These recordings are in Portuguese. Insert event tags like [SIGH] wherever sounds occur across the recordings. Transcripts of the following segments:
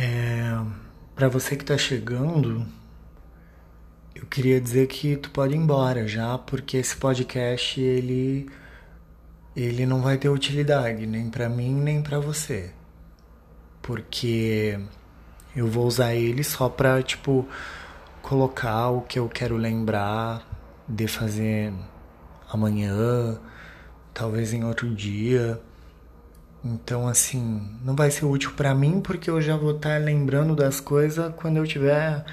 É, para você que tá chegando, eu queria dizer que tu pode ir embora já, porque esse podcast ele ele não vai ter utilidade nem para mim nem para você. Porque eu vou usar ele só pra, tipo, colocar o que eu quero lembrar de fazer amanhã, talvez em outro dia. Então, assim, não vai ser útil para mim porque eu já vou estar tá lembrando das coisas quando eu estiver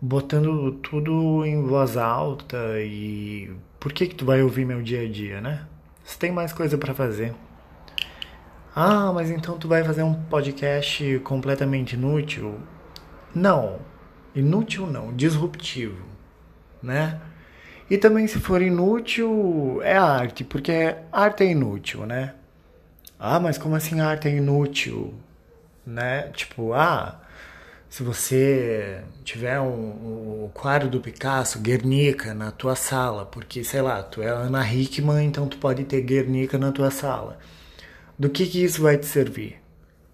botando tudo em voz alta e por que que tu vai ouvir meu dia a dia, né? Você tem mais coisa para fazer. Ah, mas então tu vai fazer um podcast completamente inútil? Não. Inútil não, disruptivo, né? E também se for inútil, é arte, porque arte é inútil, né? Ah, mas como assim arte é inútil? Né? Tipo, ah, se você tiver um, um quadro do Picasso, Guernica, na tua sala, porque, sei lá, tu é Ana Hickman, então tu pode ter Guernica na tua sala. Do que que isso vai te servir?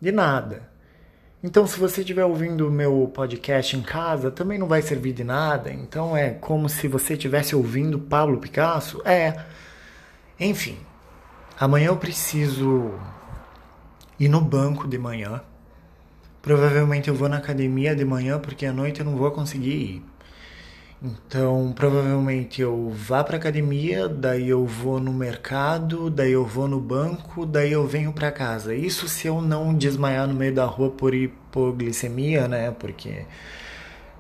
De nada. Então, se você estiver ouvindo o meu podcast em casa, também não vai servir de nada. Então, é como se você estivesse ouvindo Pablo Picasso. É. Enfim, Amanhã eu preciso ir no banco de manhã. Provavelmente eu vou na academia de manhã porque à noite eu não vou conseguir ir. Então, provavelmente eu vá para academia, daí eu vou no mercado, daí eu vou no banco, daí eu venho para casa. Isso se eu não desmaiar no meio da rua por hipoglicemia, né? Porque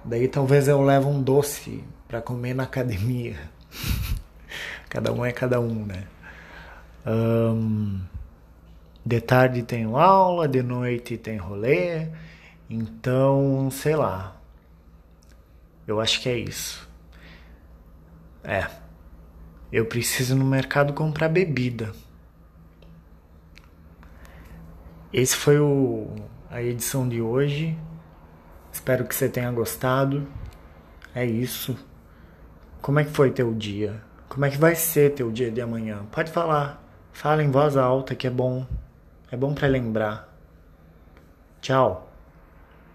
daí talvez eu leve um doce para comer na academia. [LAUGHS] cada um é cada um, né? Um, de tarde tenho aula, de noite tem rolê. Então, sei lá. Eu acho que é isso. É. Eu preciso no mercado comprar bebida. Esse foi o, a edição de hoje. Espero que você tenha gostado. É isso. Como é que foi teu dia? Como é que vai ser teu dia de amanhã? Pode falar. Fala em voz alta que é bom. É bom para lembrar. Tchau.